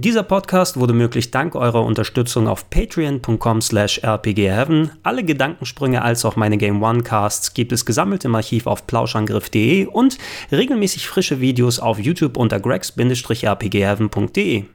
Dieser Podcast wurde möglich dank eurer Unterstützung auf patreon.com slash rpgheaven. Alle Gedankensprünge als auch meine Game One Casts gibt es gesammelt im Archiv auf plauschangriff.de und regelmäßig frische Videos auf YouTube unter gregs-rpgheaven.de.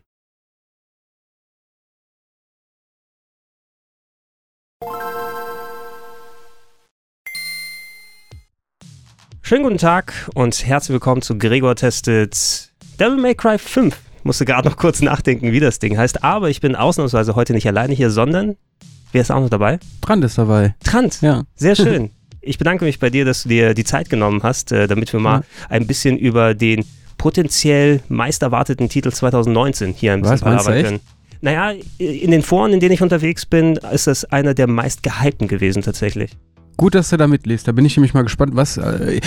Schönen guten Tag und herzlich willkommen zu Gregor Testet Devil May Cry 5. Musste gerade noch kurz nachdenken, wie das Ding heißt, aber ich bin ausnahmsweise heute nicht alleine hier, sondern wer ist auch noch dabei? Trant ist dabei. Trant, Ja. sehr schön. Ich bedanke mich bei dir, dass du dir die Zeit genommen hast, äh, damit wir mal Mhm. ein bisschen über den potenziell meist erwarteten Titel 2019 hier ein bisschen echt? können. Naja, in den Foren, in denen ich unterwegs bin, ist das einer der meist gehypten gewesen tatsächlich. Gut, dass du da mitliest. Da bin ich nämlich mal gespannt, was. Äh,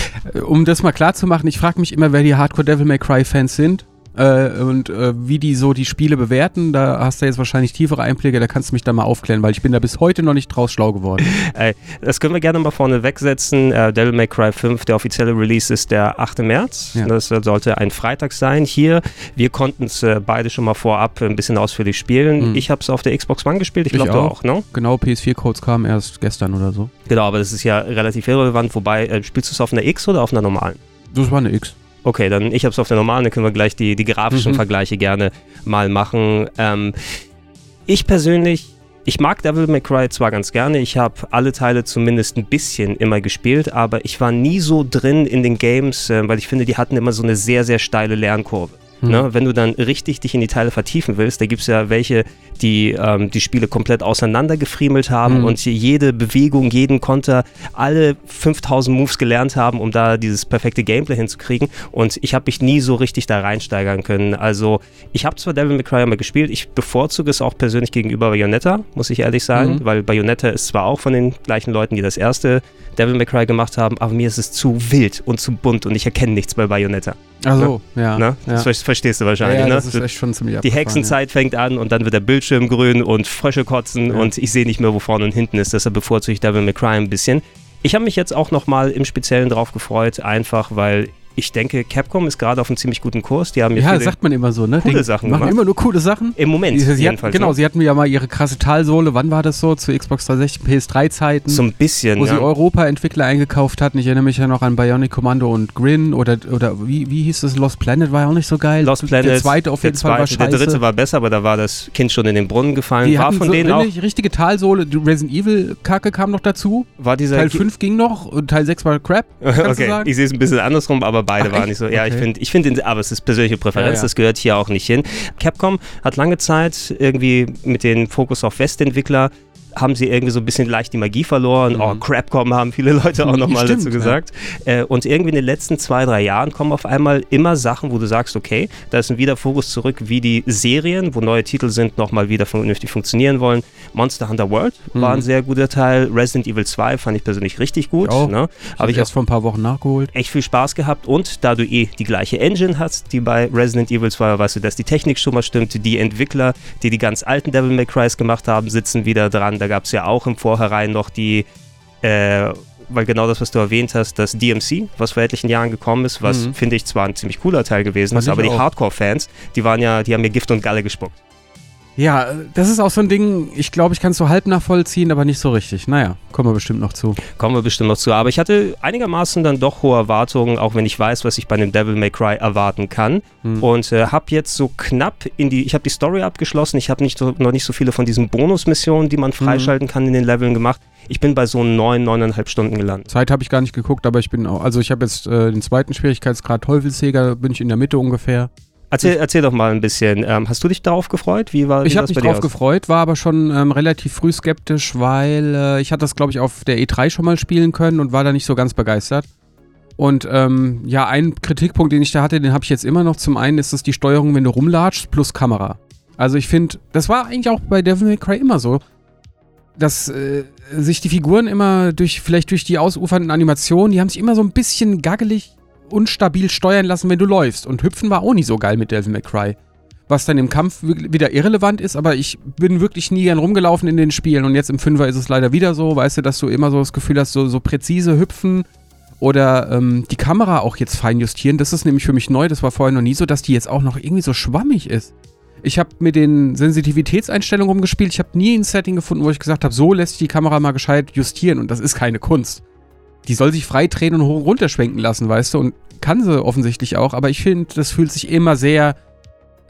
um das mal klar zu machen, ich frage mich immer, wer die Hardcore Devil May Cry Fans sind. Äh, und äh, wie die so die Spiele bewerten, da hast du jetzt wahrscheinlich tiefere Einblicke, da kannst du mich da mal aufklären, weil ich bin da bis heute noch nicht draus schlau geworden. Äh, das können wir gerne mal vorne wegsetzen. Äh, Devil May Cry 5, der offizielle Release ist der 8. März. Ja. Das äh, sollte ein Freitag sein. Hier, wir konnten es äh, beide schon mal vorab ein bisschen ausführlich spielen. Mhm. Ich habe es auf der Xbox One gespielt, ich glaube du auch. ne? Genau, PS4-Codes kamen erst gestern oder so. Genau, aber das ist ja relativ irrelevant. Wobei, äh, spielst du es auf einer X oder auf einer normalen? Das war eine X. Okay, dann ich habe es auf der normalen, dann können wir gleich die, die grafischen Mhm. Vergleiche gerne mal machen. Ähm, ich persönlich, ich mag Devil May Cry zwar ganz gerne, ich habe alle Teile zumindest ein bisschen immer gespielt, aber ich war nie so drin in den Games, äh, weil ich finde, die hatten immer so eine sehr, sehr steile Lernkurve. Hm. Ne? Wenn du dann richtig dich in die Teile vertiefen willst, da gibt es ja welche, die ähm, die Spiele komplett auseinandergefriemelt haben Mhm. und jede Bewegung, jeden Konter, alle 5000 Moves gelernt haben, um da dieses perfekte Gameplay hinzukriegen. Und ich habe mich nie so richtig da reinsteigern können. Also ich habe zwar Devil May Cry immer gespielt, ich bevorzuge es auch persönlich gegenüber Bayonetta, muss ich ehrlich sagen, Mhm. weil Bayonetta ist zwar auch von den gleichen Leuten, die das erste Devil May Cry gemacht haben, aber mir ist es zu wild und zu bunt und ich erkenne nichts bei Bayonetta. Also, ja. Ne? ja. Das ver- verstehst du ja, wahrscheinlich. ja, ne? das ist echt schon ziemlich Die Hexenzeit fängt an und dann wird der Bildschirm grün und Frösche kotzen Ja. und ich sehe nicht mehr, wo vorne und hinten ist. Deshalb bevorzuge ich Devil May Cry ein bisschen. Ich habe mich jetzt auch nochmal im Speziellen drauf gefreut, einfach weil ich denke, Capcom ist gerade auf einem ziemlich guten Kurs. Die haben Ja, viele, sagt man immer so, ne? coole Die Sachen machen gemacht. immer nur coole Sachen. im Moment Sie, sie hatten, jedenfalls. genau, ne? sie hatten ja mal ihre krasse Talsohle, wann war das so? Zu Xbox 360, PS3-Zeiten. so ein bisschen. wo sie Ja. Europa-Entwickler eingekauft hatten. Ich erinnere mich ja noch an Bionic Commando und Grin oder, oder wie, wie hieß das? Lost Planet war ja auch nicht so geil. Lost Planet, Der zweite auf jeden Fall war zweite, der scheiße. dritte war besser, aber da war das Kind schon in den Brunnen gefallen. die war von so denen auch, richtig- richtige Talsohle. Resident Evil-Kacke kam noch dazu. war dieser Teil 5 ging noch und Teil 6 war Crap. Okay, ich sehe es ein bisschen andersrum, aber beide Ach, waren echt? nicht so. Ja, ich finde, ich finde, aber es ist persönliche Präferenz, ja. das gehört hier auch nicht hin. Capcom hat lange Zeit irgendwie mit dem Fokus auf Westentwickler haben sie irgendwie so ein bisschen leicht die Magie verloren. Mhm. Oh, Crapcom haben viele Leute auch Mhm, nochmal dazu ja. gesagt. Äh, und irgendwie in den letzten zwei, drei Jahren kommen auf einmal immer Sachen, wo du sagst, okay, da ist ein wieder Fokus zurück, wie die Serien, wo neue Titel sind, nochmal wieder vernünftig funktionieren wollen. Monster Hunter World war ein Mhm. sehr guter Teil. Resident Evil 2 fand ich persönlich richtig gut. Ich auch. Ne? Habe ich erst vor ein paar Wochen nachgeholt. echt viel Spaß gehabt und da du eh die gleiche Engine hast, die bei Resident Evil 2 war, weißt du, dass die Technik schon mal stimmt. Die Entwickler, die die ganz alten Devil May Crys gemacht haben, sitzen wieder dran. Da gab es ja auch im Vorhinein noch die, äh, weil genau das, was du erwähnt hast, das DMC, was vor etlichen Jahren gekommen ist, was Mhm. finde ich zwar ein ziemlich cooler Teil gewesen Fand ist, aber die auch. Hardcore-Fans, die waren ja, die haben mir Gift und Galle gespuckt. Ja, das ist auch so ein Ding, ich glaube, ich kann es so halb nachvollziehen, aber nicht so richtig. Naja, kommen wir bestimmt noch zu. Kommen wir bestimmt noch zu. Aber ich hatte einigermaßen dann doch hohe Erwartungen, auch wenn ich weiß, was ich bei einem Devil May Cry erwarten kann. Hm. Und äh, habe jetzt so knapp in die, ich habe die Story abgeschlossen. Ich habe nicht so, noch nicht so viele von diesen Bonusmissionen, die man freischalten kann in den Leveln gemacht. Ich bin bei so neun, neuneinhalb Stunden gelandet. Zeit habe ich gar nicht geguckt, aber ich bin auch, also ich habe jetzt äh, den zweiten Schwierigkeitsgrad Teufelsjäger, bin ich in der Mitte ungefähr. Erzähl, erzähl doch mal ein bisschen. Ähm, hast du dich darauf gefreut? Wie war wie Ich habe mich aus? gefreut, war aber schon ähm, relativ früh skeptisch, weil äh, ich hatte das, glaube ich, auf der E3 schon mal spielen können und war da nicht so ganz begeistert. Und ähm, ja, ein Kritikpunkt, den ich da hatte, den habe ich jetzt immer noch. Zum einen ist es die Steuerung, wenn du rumlatschst, plus Kamera. Also ich finde, das war eigentlich auch bei Devil May Cry immer so, dass äh, sich die Figuren immer durch, vielleicht durch die ausufernden Animationen, die haben sich immer so ein bisschen gaggelig, unstabil steuern lassen, wenn du läufst. Und hüpfen war auch nicht so geil mit Devil May Cry. Was dann im Kampf wi- wieder irrelevant ist, aber ich bin wirklich nie gern rumgelaufen in den Spielen und jetzt im Fünfer ist es leider wieder so, weißt du, dass du immer so das Gefühl hast, so, so präzise hüpfen oder ähm, die Kamera auch jetzt fein justieren. Das ist nämlich für mich neu, das war vorher noch nie so, dass die jetzt auch noch irgendwie so schwammig ist. Ich habe mit den Sensitivitätseinstellungen rumgespielt. Ich habe nie ein Setting gefunden, wo ich gesagt habe, so lässt sich die Kamera mal gescheit justieren. Und das ist keine Kunst. Die soll sich frei drehen und hoch und runter schwenken lassen, weißt du? Und kann sie offensichtlich auch. Aber ich finde, das fühlt sich immer sehr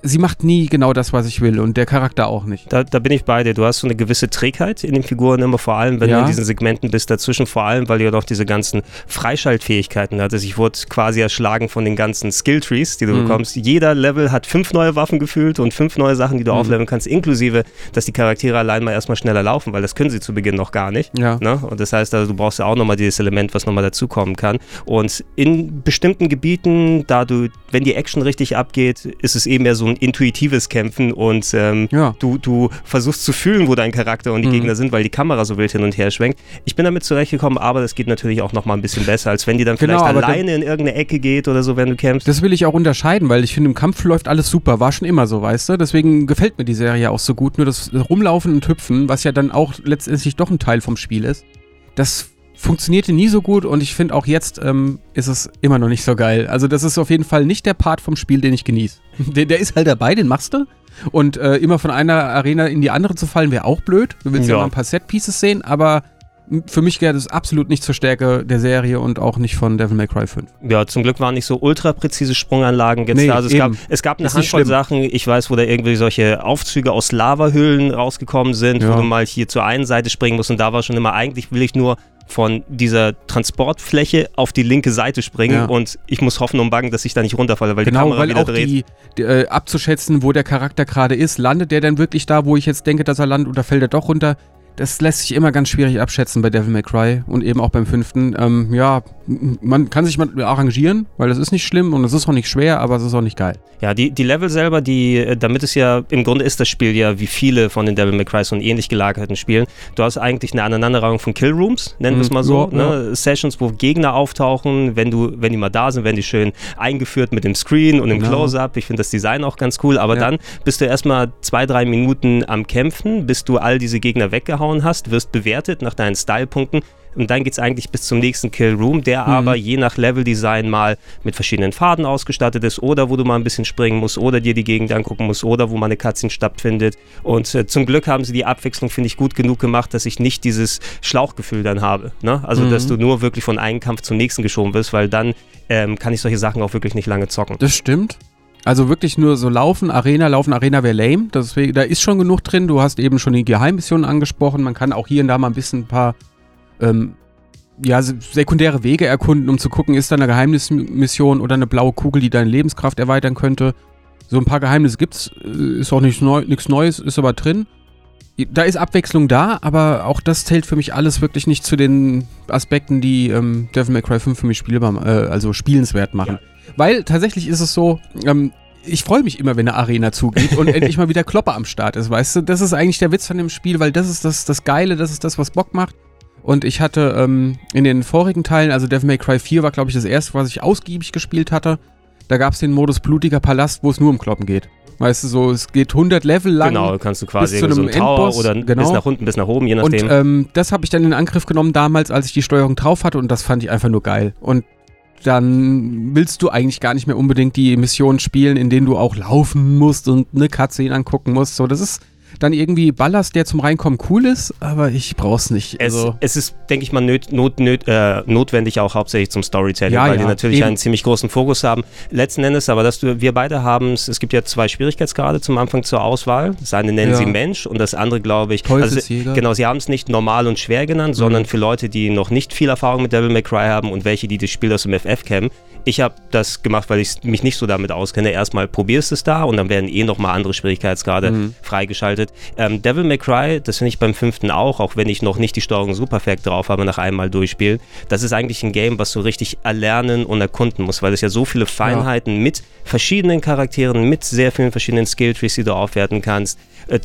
sie macht nie genau das, was ich will und der Charakter auch nicht. Da, da bin ich bei dir. Du hast so eine gewisse Trägheit in den Figuren immer, vor allem, wenn ja. du in diesen Segmenten bist dazwischen, vor allem, weil du ja noch diese ganzen Freischaltfähigkeiten hattest. Ich wurde quasi erschlagen von den ganzen Skilltrees, die du mhm. bekommst. Jeder Level hat fünf neue Waffen gefühlt und fünf neue Sachen, die du mhm. aufleveln kannst, inklusive, dass die Charaktere allein mal erstmal schneller laufen, weil das können sie zu Beginn noch gar nicht. Ja. Ne? Und das heißt, also, du brauchst ja auch nochmal dieses Element, was nochmal dazukommen kann. Und in bestimmten Gebieten, da du, wenn die Action richtig abgeht, ist es eben mehr so ein intuitives Kämpfen und ähm, ja. du, du versuchst zu fühlen, wo dein Charakter und die mhm. Gegner sind, weil die Kamera so wild hin und her schwenkt. Ich bin damit zurechtgekommen, aber das geht natürlich auch nochmal ein bisschen besser, als wenn die dann genau, vielleicht alleine in irgendeine Ecke geht oder so, wenn du kämpfst. Das will ich auch unterscheiden, weil ich finde, im Kampf läuft alles super, war schon immer so, weißt du? Deswegen gefällt mir die Serie auch so gut. Nur das Rumlaufen und Hüpfen, was ja dann auch letztendlich doch ein Teil vom Spiel ist, das funktionierte nie so gut und ich finde auch jetzt ähm, ist es immer noch nicht so geil. Also das ist auf jeden Fall nicht der Part vom Spiel, den ich genieße. Der, der ist halt dabei, den machst du. Und äh, immer von einer Arena in die andere zu fallen, wäre auch blöd. Du willst ja, ja mal ein paar Set-Pieces sehen, aber für mich gehört es absolut nicht zur Stärke der Serie und auch nicht von Devil May Cry 5. Ja, zum Glück waren nicht so ultra präzise Sprunganlagen jetzt nee, da. Also es gab, es gab eine Handvoll Sachen, ich weiß, wo da irgendwie solche Aufzüge aus Lavahöhlen rausgekommen sind, ja. wo du mal hier zur einen Seite springen musst und da war schon immer, eigentlich will ich nur von dieser Transportfläche auf die linke Seite springen ja. und ich muss hoffen und bangen, dass ich da nicht runterfalle, weil genau, die Kamera weil wieder auch dreht. Die, die, äh, abzuschätzen, wo der Charakter gerade ist, landet der dann wirklich da, wo ich jetzt denke, dass er landet oder fällt er doch runter? Das lässt sich immer ganz schwierig abschätzen bei Devil May Cry und eben auch beim fünften. Ähm, ja, man kann sich mal arrangieren, weil das ist nicht schlimm und es ist auch nicht schwer, aber es ist auch nicht geil. Ja, die, die Level selber, die, äh, damit es ja, im Grunde ist das Spiel ja wie viele von den Devil May Cry so ähnlich gelagerten Spielen. Du hast eigentlich eine Aneinanderreihung von Killrooms, nennen wir es mhm. mal so. Ja, ne? ja. Sessions, wo Gegner auftauchen, wenn du, wenn die mal da sind, werden die schön eingeführt mit dem Screen und dem genau. Close-Up. Ich finde das Design auch ganz cool, aber ja. dann bist du erstmal zwei, drei Minuten am Kämpfen, bis du all diese Gegner weggehauen reingehauen hast, wirst bewertet nach deinen Stylepunkten und dann geht es eigentlich bis zum nächsten Kill Room, der mhm. aber je nach Leveldesign mal mit verschiedenen Faden ausgestattet ist oder wo du mal ein bisschen springen musst oder dir die Gegend angucken musst oder wo mal eine Cutscene stattfindet. Und äh, zum Glück haben sie die Abwechslung, finde ich, gut genug gemacht, dass ich nicht dieses Schlauchgefühl dann habe. Ne? Also, mhm. dass du nur wirklich von einem Kampf zum nächsten geschoben wirst, weil dann ähm, kann ich solche Sachen auch wirklich nicht lange zocken. Das stimmt. Also wirklich nur so laufen, Arena, laufen, Arena wäre lame. Deswegen, da ist schon genug drin. Du hast eben schon die Geheimmissionen angesprochen. Man kann auch hier und da mal ein bisschen ein paar ähm, ja, sekundäre Wege erkunden, um zu gucken, ist da eine Geheimnismission oder eine blaue Kugel, die deine Lebenskraft erweitern könnte. So ein paar Geheimnisse gibt's, äh, ist auch nichts Neu Neues, ist aber drin. Da ist Abwechslung da, aber auch das zählt für mich alles wirklich nicht zu den Aspekten, die ähm, Devil May Cry 5 für mich spielbar, äh, also spielenswert machen. Ja. Weil tatsächlich ist es so, ähm, ich freue mich immer, wenn eine Arena zugeht und endlich mal wieder Klopper am Start ist, weißt du? Das ist eigentlich der Witz von dem Spiel, weil das ist das, das Geile, das ist das, was Bock macht. Und ich hatte ähm, in den vorigen Teilen, also Devil May Cry 4 war, glaube ich, das erste, was ich ausgiebig gespielt hatte. Da gab es den Modus Blutiger Palast, wo es nur um Kloppen geht. Weißt du, so, es geht 100 Level lang. Genau, kannst du quasi bis zu einem so Tower Endboss, oder genau. bis nach unten, bis nach oben, je nachdem. Und ähm, das habe ich dann in Angriff genommen damals, als ich die Steuerung drauf hatte und das fand ich einfach nur geil. Und dann willst du eigentlich gar nicht mehr unbedingt die Missionen spielen, in denen du auch laufen musst und eine Cutscene angucken musst. So, das ist dann irgendwie Ballast, der zum Reinkommen cool ist, aber ich brauch's nicht. Also es, ist, denke ich mal, not, not, not, äh, notwendig auch hauptsächlich zum Storytelling, ja, weil ja, die natürlich eben. einen ziemlich großen Fokus haben. Letzten Endes aber, dass du, wir beide haben es, es gibt ja zwei Schwierigkeitsgrade zum Anfang zur Auswahl. Das eine nennen ja. sie Mensch und das andere, glaube ich, also, genau, sie haben es nicht normal und schwer genannt, mhm. sondern für Leute, die noch nicht viel Erfahrung mit Devil May Cry haben und welche, die das Spiel aus dem FF kennen. Ich habe das gemacht, weil ich mich nicht so damit auskenne. Erstmal probierst es da und dann werden eh nochmal andere Schwierigkeitsgrade mhm. freigeschaltet. Ähm, Devil May Cry, das finde ich beim fünften auch, auch wenn ich noch nicht die Steuerung super perfekt drauf habe nach einmal durchspielen. Das ist eigentlich ein Game, was du richtig erlernen und erkunden musst, weil es ja so viele Feinheiten ja. mit verschiedenen Charakteren, mit sehr vielen verschiedenen Skilltrees, die du aufwerten kannst, äh,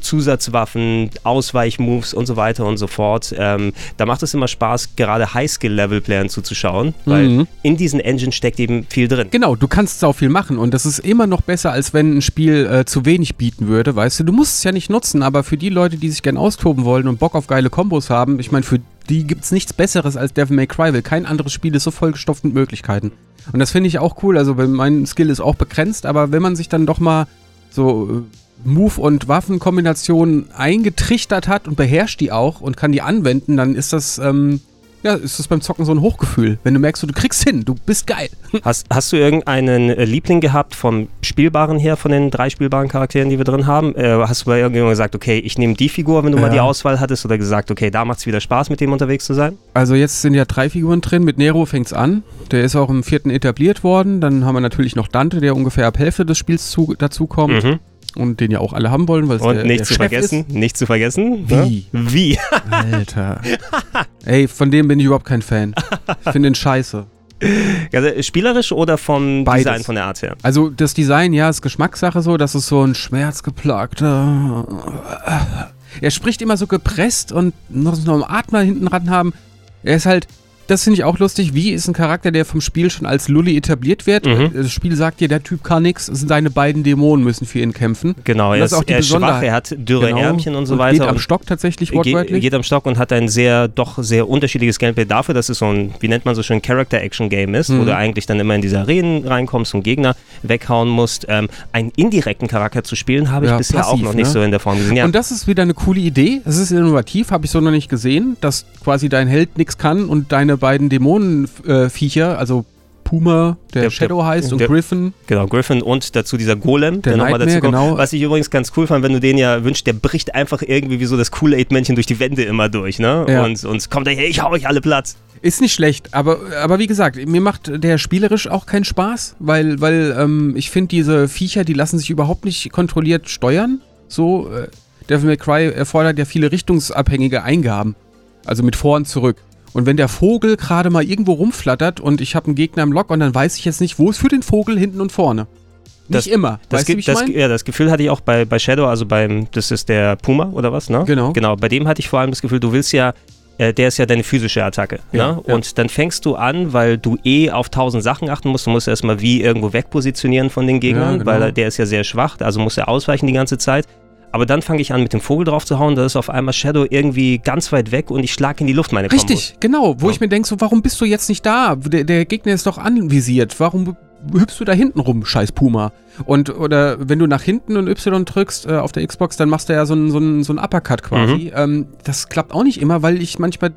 Zusatzwaffen, Ausweichmoves und so weiter und so fort. Ähm, da macht es immer Spaß, gerade High-Skill-Level-Playern zuzuschauen, weil mhm. in diesen Engine steckt eben viel drin. Genau, du kannst auch viel machen und das ist immer noch besser, als wenn ein Spiel äh, zu wenig bieten würde, weißt du. Du musst es ja nicht nutzen, aber für die Leute, die sich gern austoben wollen und Bock auf geile Kombos haben, ich meine, für die gibt es nichts Besseres als Devil May Cry, weil kein anderes Spiel ist so vollgestopft mit Möglichkeiten. Und das finde ich auch cool. Also mein Skill ist auch begrenzt, aber wenn man sich dann doch mal so äh, Move- und Waffenkombinationen eingetrichtert hat und beherrscht die auch und kann die anwenden, dann ist das ähm, ja, ist das beim Zocken so ein Hochgefühl. Wenn du merkst, du kriegst hin, du bist geil. Hast, hast du irgendeinen äh, Liebling gehabt vom Spielbaren her, von den drei spielbaren Charakteren, die wir drin haben? Äh, hast du bei irgendjemandem gesagt, okay, ich nehme die Figur, wenn du ja. mal die Auswahl hattest, oder gesagt, okay, da macht es wieder Spaß, mit dem unterwegs zu sein? Also jetzt sind ja drei Figuren drin. Mit Nero fängt es an. Der ist auch im vierten etabliert worden. Dann haben wir natürlich noch Dante, der ungefähr ab Hälfte des Spiels zu, dazukommt. Mhm und den ja auch alle haben wollen, weil es Und der, nicht der zu Chef vergessen, ist. nicht zu vergessen. Wie? Ne? Wie? Alter. Ey, von dem bin ich überhaupt kein Fan. Ich finde den scheiße. Also, spielerisch oder vom Beides. Design von der Art her? Also das Design, ja, ist Geschmackssache so, das ist so ein schmerzgeplagter. Er spricht immer so gepresst und muss noch einen Atmer hinten ran haben. Er ist halt, das finde ich auch lustig, wie ist ein Charakter, der vom Spiel schon als Lully etabliert wird. Mhm. Das Spiel sagt dir, der Typ kann nichts, seine beiden Dämonen müssen für ihn kämpfen. Genau, Und er das ist, auch die er ist schwach, Besonderheit. er hat dürre Genau. Ärmchen und so und weiter. Geht am Stock tatsächlich Ge wortwörtlich. geht am Stock und hat ein sehr, doch sehr unterschiedliches Gameplay dafür, dass es so ein, wie nennt man so schön, Character-Action-Game ist, wo Mhm. du eigentlich dann immer in diese Arenen reinkommst und Gegner weghauen musst. Ähm, einen indirekten Charakter zu spielen, habe ich Ja, bisher auch passiv, noch nicht ne? so in der Form gesehen. Ja, Und das ist wieder eine coole Idee. Es ist innovativ, habe ich so noch nicht gesehen, dass quasi dein Held nichts kann und deine beiden Dämonenviecher, also Puma, der, Der- Shadow der- heißt, und der- Griffin, genau, Griffin und dazu dieser Golem, der, Der nochmal dazu kommt. genau. Was ich übrigens ganz cool fand, wenn du den ja wünschst, der bricht einfach irgendwie wie so das Kool-Aid-Männchen durch die Wände immer durch, ne? Ja. Und, und kommt daher, ich hau euch alle Platz. ist nicht schlecht. Aber, aber wie gesagt, mir macht der spielerisch auch keinen Spaß, weil, weil ähm, ich finde, diese Viecher, die lassen sich überhaupt nicht kontrolliert steuern. So, äh, Devil May Cry erfordert ja viele richtungsabhängige Eingaben. Also mit vor und zurück. Und wenn der Vogel gerade mal irgendwo rumflattert und ich habe einen Gegner im Lock und dann weiß ich jetzt nicht, wo ist für den Vogel hinten und vorne. Das- nicht immer. Das, weißt du, ich das, meine? ja, das Gefühl hatte ich auch bei, bei Shadow, also beim, das ist der Puma oder was, ne? Genau. Genau, bei dem hatte ich vor allem das Gefühl, du willst ja, äh, der ist ja deine physische Attacke. Ja, ne? ja. Und dann fängst du an, weil du eh auf tausend Sachen achten musst. Du musst erstmal wie irgendwo wegpositionieren von den Gegnern, Ja, genau. weil er- der ist ja sehr schwach, also muss er ausweichen die ganze Zeit. Aber dann fange ich an, mit dem Vogel drauf zu hauen, da ist auf einmal Shadow irgendwie ganz weit weg und ich schlag in die Luft meine Kombos. Richtig, genau. Wo Ja. ich mir denke, so, warum bist du jetzt nicht da? Der, der Gegner ist doch anvisiert. Warum hüpfst du da hinten rum, scheiß Puma? Und, oder wenn du nach hinten und Y drückst äh, auf der Xbox, dann machst du ja so einen so einen- so einen Uppercut quasi. Mhm. Ähm, das klappt auch nicht immer, weil ich manchmal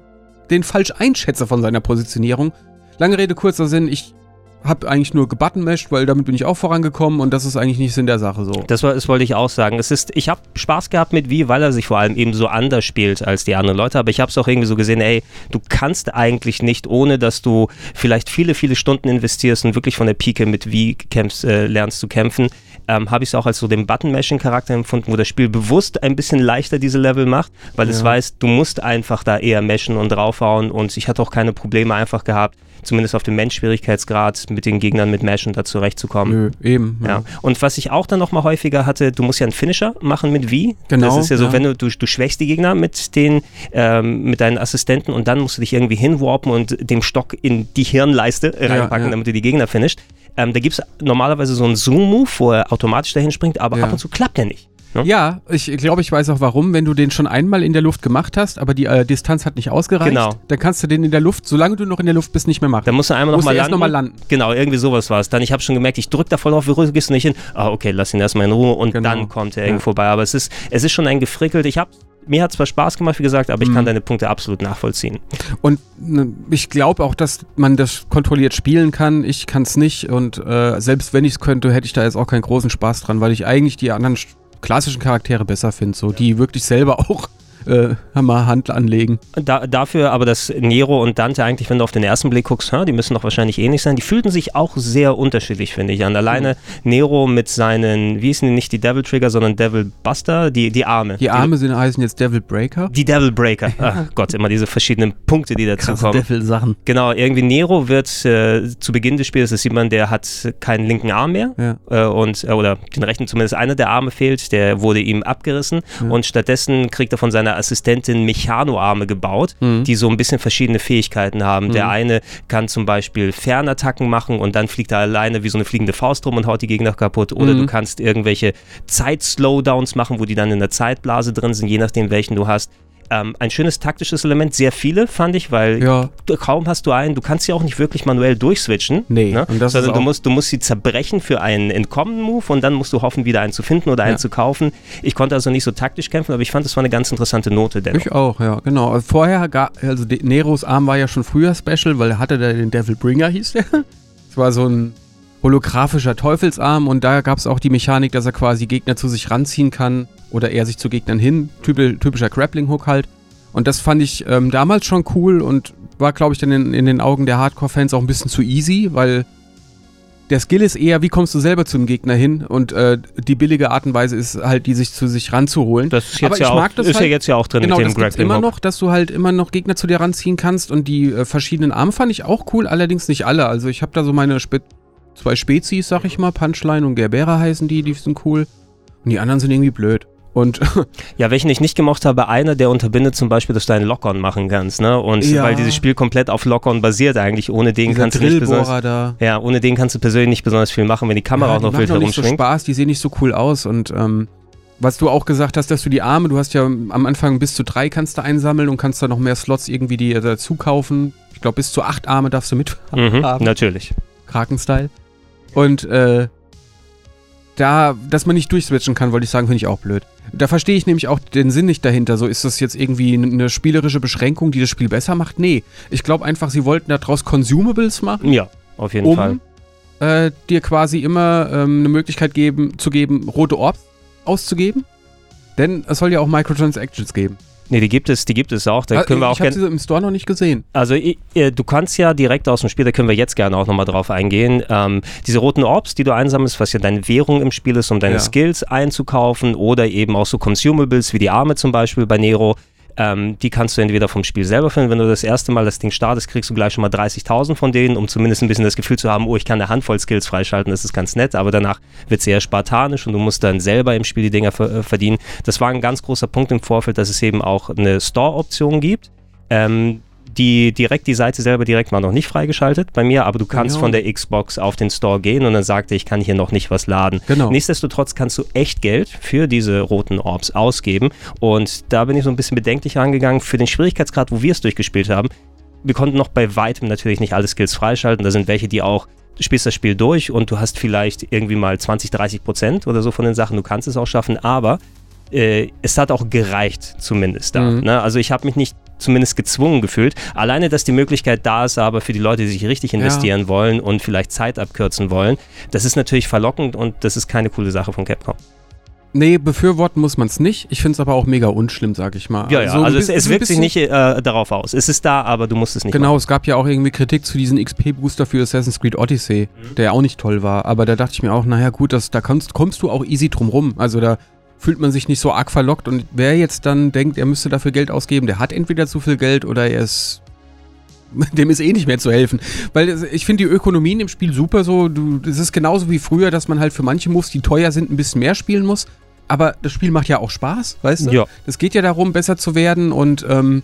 den falsch einschätze von seiner Positionierung. Lange Rede, kurzer Sinn, ich habe eigentlich nur gebuttonmashed, weil damit bin ich auch vorangekommen und das ist eigentlich nicht Sinn der Sache so. Das, war, das wollte ich auch sagen. Es ist, ich habe Spaß gehabt mit Wie, weil er sich vor allem eben so anders spielt als die anderen Leute. Aber ich habe es auch irgendwie so gesehen, ey, du kannst eigentlich nicht, ohne dass du vielleicht viele, viele Stunden investierst und wirklich von der Pike mit Wie kämpfst, äh, lernst zu kämpfen, ähm, habe ich es auch als so den Button-Mashing-Charakter empfunden, wo das Spiel bewusst ein bisschen leichter diese Level macht, weil es Ja. weiß, du musst einfach da eher meshen und draufhauen und ich hatte auch keine Probleme einfach gehabt, zumindest auf dem Mensch-Schwierigkeitsgrad mit den Gegnern mit Meshen da zurechtzukommen. Nö, eben. Ja. Und was ich auch dann nochmal häufiger hatte, du musst ja einen Finisher machen mit wie. Genau, Das ist ja so, ja. wenn du, du, du schwächst die Gegner mit den, ähm, mit deinen Assistenten und dann musst du dich irgendwie hinwarpen und dem Stock in die Hirnleiste reinpacken, ja. damit du die Gegner finisht. Ähm, da gibt es normalerweise so einen Zoom-Move, wo er automatisch dahin springt, aber Ja. ab und zu klappt der nicht. Ne? Ja, ich glaube, ich weiß auch warum. Wenn du den schon einmal in der Luft gemacht hast, aber die äh, Distanz hat nicht ausgereicht, Genau. dann kannst du den in der Luft, solange du noch in der Luft bist, nicht mehr machen. Da musst du einmal du nochmal landen. noch mal landen. Genau, irgendwie sowas war es. Dann, ich habe schon gemerkt, ich drücke da voll drauf, wie gehst du nicht hin? Ah, okay, lass ihn erstmal in Ruhe und Genau. dann kommt er Ja. vorbei. Aber es ist, es ist schon ein gefrickelt. Ich habe mir hat zwar Spaß gemacht, wie gesagt, aber ich Mhm. kann deine Punkte absolut nachvollziehen. Und ne, ich glaube auch, dass man das kontrolliert spielen kann. Ich kann es nicht. Und äh, selbst wenn ich es könnte, hätte ich da jetzt auch keinen großen Spaß dran, weil ich eigentlich die anderen klassischen Charaktere besser finde. So, die wirklich selber auch äh, mal Hand anlegen. Da, dafür aber, dass Nero und Dante eigentlich, wenn du auf den ersten Blick guckst, ha, die müssen doch wahrscheinlich ähnlich sein, die fühlten sich auch sehr unterschiedlich, finde ich. Und alleine Mhm. Nero mit seinen, wie hießen die nicht die Devil Trigger, sondern Devil Buster, die, die Arme. Die Arme sind, heißen jetzt Devil Breaker. Die Devil Breaker. Ach Gott, immer diese verschiedenen Punkte, die dazu kommen. Devil-Sachen. Genau, irgendwie Nero wird äh, zu Beginn des Spiels, das sieht man, der hat keinen linken Arm mehr. Ja. Äh, und, äh, oder den rechten zumindest einer der Arme fehlt, der wurde ihm abgerissen. Ja. Und stattdessen kriegt er von seiner Assistentin Mechanoarme gebaut, Mhm. die so ein bisschen verschiedene Fähigkeiten haben. Der Mhm. eine kann zum Beispiel Fernattacken machen und dann fliegt er alleine wie so eine fliegende Faust rum und haut die Gegner kaputt. Oder Mhm. du kannst irgendwelche Zeit-Slowdowns machen, wo die dann in der Zeitblase drin sind, je nachdem welchen du hast. Ähm, ein schönes taktisches Element, sehr viele fand ich, weil Ja. du, kaum hast du einen, du kannst sie auch nicht wirklich manuell durchswitchen. Nee, ne? und das sondern ist du musst, du musst sie zerbrechen für einen Entkommen-Move und dann musst du hoffen, wieder einen zu finden oder einen Ja. zu kaufen. Ich konnte also nicht so taktisch kämpfen, aber ich fand, das war eine ganz interessante Note dennoch. Ich auch, ja, genau. Also Vorher, ga- also Neros Arm war ja schon früher Special, weil er hatte da den Devil Bringer, hieß der. Das war so ein holographischer Teufelsarm und da gab es auch die Mechanik, dass er quasi Gegner zu sich ranziehen kann oder er sich zu Gegnern hin. Typ, typischer Grappling-Hook halt. Und das fand ich ähm, damals schon cool und war, glaube ich, dann in, in den Augen der Hardcore-Fans auch ein bisschen zu easy, weil der Skill ist eher, wie kommst du selber zum Gegner hin und äh, die billige Art und Weise ist halt, die sich zu sich ranzuholen. Das ist Aber jetzt ja ich auch, das ist ja halt- jetzt ja auch drin Genau, mit das dem gibt's Grappling immer noch, dass du halt immer noch Gegner zu dir ranziehen kannst und die äh, verschiedenen Arme fand ich auch cool, allerdings nicht alle. Also ich habe da so meine Spe zwei Spezies, sag ich mal, Punchline und Gerbera heißen die, die sind cool. Und die anderen sind irgendwie blöd. Und Ja, welchen ich nicht gemocht habe, einer, der unterbindet zum Beispiel, dass du einen Lock-On machen kannst, ne? Und Ja. weil dieses Spiel komplett auf Lock-On basiert eigentlich, ohne den dieser kannst du nicht besonders. Da. Ja, ohne den kannst du persönlich nicht besonders viel machen, wenn die Kamera Ja, auch noch die wild machen doch nicht so herumschwingt. Spaß, die sehen nicht so cool aus und ähm, was du auch gesagt hast, dass du die Arme, du hast ja am Anfang bis zu drei kannst du einsammeln und kannst da noch mehr Slots irgendwie die dazu kaufen. Ich glaube, bis zu acht Arme darfst du mit Mhm, haben. natürlich. Kraken-Style. Und äh, da, dass man nicht durchswitchen kann, wollte ich sagen, finde ich auch blöd. Da verstehe ich nämlich auch den Sinn nicht dahinter. So ist das jetzt irgendwie eine spielerische Beschränkung, die das Spiel besser macht? Nee. Ich glaube einfach, sie wollten daraus Consumables machen, Ja, auf jeden Fall. um äh, dir quasi immer ähm, eine Möglichkeit geben, zu geben, rote Orbs auszugeben. Denn es soll ja auch Microtransactions geben. Nee, die gibt es, die gibt es auch. Da Ah, können wir ich habe sie im Store noch nicht gesehen. Also äh, du kannst ja direkt aus dem Spiel, da können wir jetzt gerne auch nochmal drauf eingehen, ähm, diese roten Orbs, die du einsammelst, was ja deine Währung im Spiel ist, um deine Ja. Skills einzukaufen oder eben auch so Consumables wie die Arme zum Beispiel bei Nero, ähm, die kannst du entweder vom Spiel selber finden, wenn du das erste Mal das Ding startest, kriegst du gleich schon mal 30.000 von denen, um zumindest ein bisschen das Gefühl zu haben, oh, ich kann eine Handvoll Skills freischalten, das ist ganz nett, aber danach wird es eher spartanisch und du musst dann selber im Spiel die Dinger äh, verdienen. Das war ein ganz großer Punkt im Vorfeld, dass es eben auch eine Store-Option gibt. Ähm, die direkt die Seite selber direkt war noch nicht freigeschaltet bei mir, aber du kannst Ja. von der Xbox auf den Store gehen und dann sagte ich kann hier noch nicht was laden. Genau. Nichtsdestotrotz kannst du echt Geld für diese roten Orbs ausgeben und da bin ich so ein bisschen bedenklich rangegangen für den Schwierigkeitsgrad, wo wir es durchgespielt haben. Wir konnten noch bei weitem natürlich nicht alle Skills freischalten. Da sind welche, die auch du spielst das Spiel durch und du hast vielleicht irgendwie mal 20, 30 Prozent oder so von den Sachen. Du kannst es auch schaffen, aber äh, es hat auch gereicht, zumindest da. Mhm. Ne? Also ich habe mich nicht zumindest gezwungen gefühlt. Alleine, dass die Möglichkeit da ist, aber für die Leute, die sich richtig investieren wollen und vielleicht Zeit abkürzen wollen, das ist natürlich verlockend und das ist keine coole Sache von Capcom. Nee, befürworten muss man es nicht. Ich finde es aber auch mega unschlimm, sag ich mal. Ja, ja, du also es, es wirkt sich nicht äh, darauf aus. Es ist da, aber du musst es nicht Genau, es gab ja auch irgendwie Kritik zu diesem XP-Booster für Assassin's Creed Odyssey, Mhm. der auch nicht toll war. Aber da dachte ich mir auch, naja gut, das, da kommst, kommst du auch easy drum rum. Also da fühlt man sich nicht so arg verlockt. Und wer jetzt dann denkt, er müsste dafür Geld ausgeben, der hat entweder zu viel Geld oder er ist. Dem ist eh nicht mehr zu helfen. Weil ich finde die Ökonomien im Spiel super so. Du, es ist genauso wie früher, dass man halt für manche Moves, die teuer sind, ein bisschen mehr spielen muss. Aber das Spiel macht ja auch Spaß, weißt du? Ja. Es geht ja darum, besser zu werden und ähm,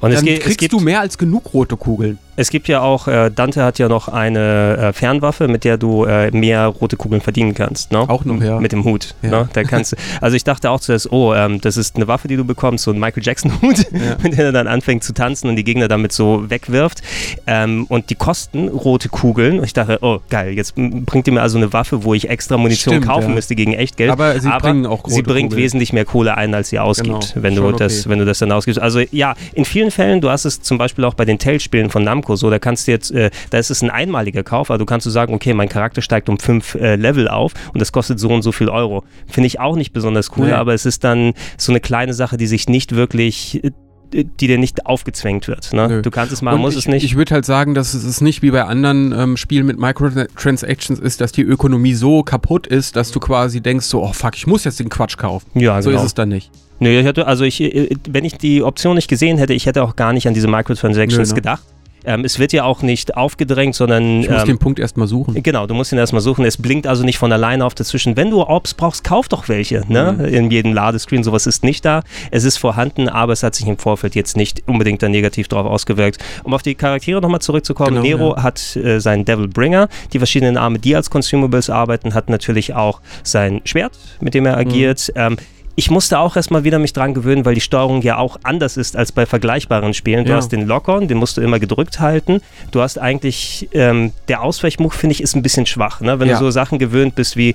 Und dann geht, kriegst du mehr als genug rote Kugeln. Es gibt ja auch, äh, Dante hat ja noch eine äh, Fernwaffe, mit der du äh, mehr rote Kugeln verdienen kannst. Ne? Auch noch, ja. Mit dem Hut. Ja. Ne? Da kannst, also ich dachte auch zuerst, oh, ähm, das ist eine Waffe, die du bekommst, so ein Michael Jackson-Hut, Ja. mit der er dann anfängt zu tanzen und die Gegner damit so wegwirft. Ähm, und die kosten rote Kugeln. Und ich dachte, oh, geil, jetzt bringt ihr mir also eine Waffe, wo ich extra Munition Stimmt, kaufen ja. müsste gegen Echtgeld. Aber sie bringen auch Sie rote bringt Kugeln. wesentlich mehr Kohle ein, als sie ausgibt, Genau, wenn, du schon das, okay. wenn du das dann ausgibst. Also ja, in vielen Fällen, du hast es zum Beispiel auch bei den Telltale-Spielen von Namco so, da kannst du jetzt, äh, da ist es ein einmaliger Kauf, aber du kannst du sagen, okay, mein Charakter steigt um fünf äh, Level auf und das kostet so und so viel Euro. Finde ich auch nicht besonders cool, Nee. aber es ist dann so eine kleine Sache, die sich nicht wirklich, äh, die dir nicht aufgezwängt wird. Ne? Du kannst es machen, musst ich, es nicht. Ich würde halt sagen, dass es nicht wie bei anderen ähm, Spielen mit Microtransactions ist, dass die Ökonomie so kaputt ist, dass du quasi denkst so, oh fuck, ich muss jetzt den Quatsch kaufen. ja, so genau. ist es dann nicht. Nö, ich hätte, also ich, äh, wenn ich die Option nicht gesehen hätte, ich hätte auch gar nicht an diese Microtransactions Nö, ne? gedacht. Ähm, es wird ja auch nicht aufgedrängt, sondern Ich muss ähm, den Punkt erstmal suchen. Genau, du musst ihn erstmal suchen. Es blinkt also nicht von alleine auf dazwischen. Wenn du Orbs brauchst, kauf doch welche. Ne? Mhm. In jedem Ladescreen, sowas ist nicht da. Es ist vorhanden, aber es hat sich im Vorfeld jetzt nicht unbedingt da negativ drauf ausgewirkt. Um auf die Charaktere nochmal zurückzukommen, Genau, Nero hat äh, seinen Devil Bringer, die verschiedenen Arme, die als Consumables arbeiten, hat natürlich auch sein Schwert, mit dem er agiert. Ähm, ich musste auch erstmal wieder mich dran gewöhnen, weil die Steuerung ja auch anders ist als bei vergleichbaren Spielen. Du Ja. hast den Lock-on, den musst du immer gedrückt halten. Du hast eigentlich, ähm, der Ausweichmove, finde ich, ist ein bisschen schwach. Ne? Wenn Ja. du so Sachen gewöhnt bist wie,